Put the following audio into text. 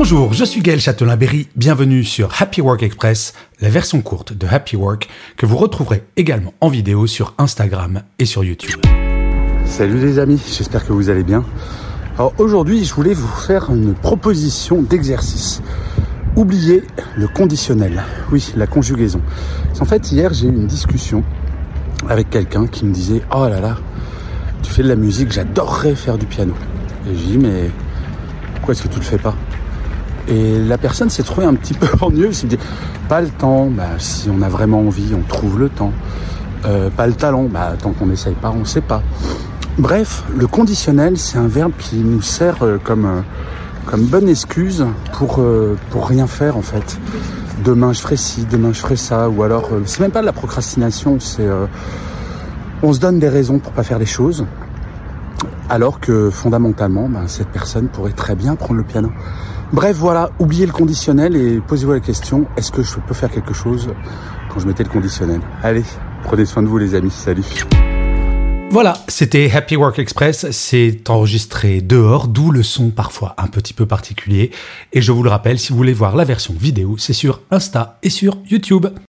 Bonjour, je suis Gaël Châtelain-Berry, bienvenue sur Happy Work Express, la version courte de Happy Work que vous retrouverez également en vidéo sur Instagram et sur YouTube. Salut les amis, j'espère que vous allez bien. Alors aujourd'hui, je voulais vous faire une proposition d'exercice. Oubliez le conditionnel, oui, la conjugaison. En fait, hier, j'ai eu une discussion avec quelqu'un qui me disait Oh là là, tu fais de la musique, j'adorerais faire du piano. Et j'ai dit Mais pourquoi est-ce que tu le fais pas? Et la personne s'est trouvée un petit peu ennuyeuse. Elle me dit Pas le temps, bah, si on a vraiment envie, on trouve le temps. Euh, pas le talent, bah, tant qu'on n'essaye pas, on ne sait pas. Bref, le conditionnel, c'est un verbe qui nous sert euh, comme, euh, comme bonne excuse pour, pour rien faire en fait. Demain je ferai ci, demain je ferai ça, ou alors c'est même pas de la procrastination, c'est on se donne des raisons pour pas faire les choses, alors que fondamentalement, ben, cette personne pourrait très bien prendre le piano. Bref, voilà, oubliez le conditionnel et posez-vous la question est-ce que je peux faire quelque chose quand je mettais le conditionnel? Allez, prenez soin de vous, les amis. Salut. Voilà, c'était Happy Work Express. C'est enregistré dehors, d'où le son parfois un petit peu particulier. Et je vous le rappelle, si vous voulez voir la version vidéo, c'est sur Insta et sur YouTube.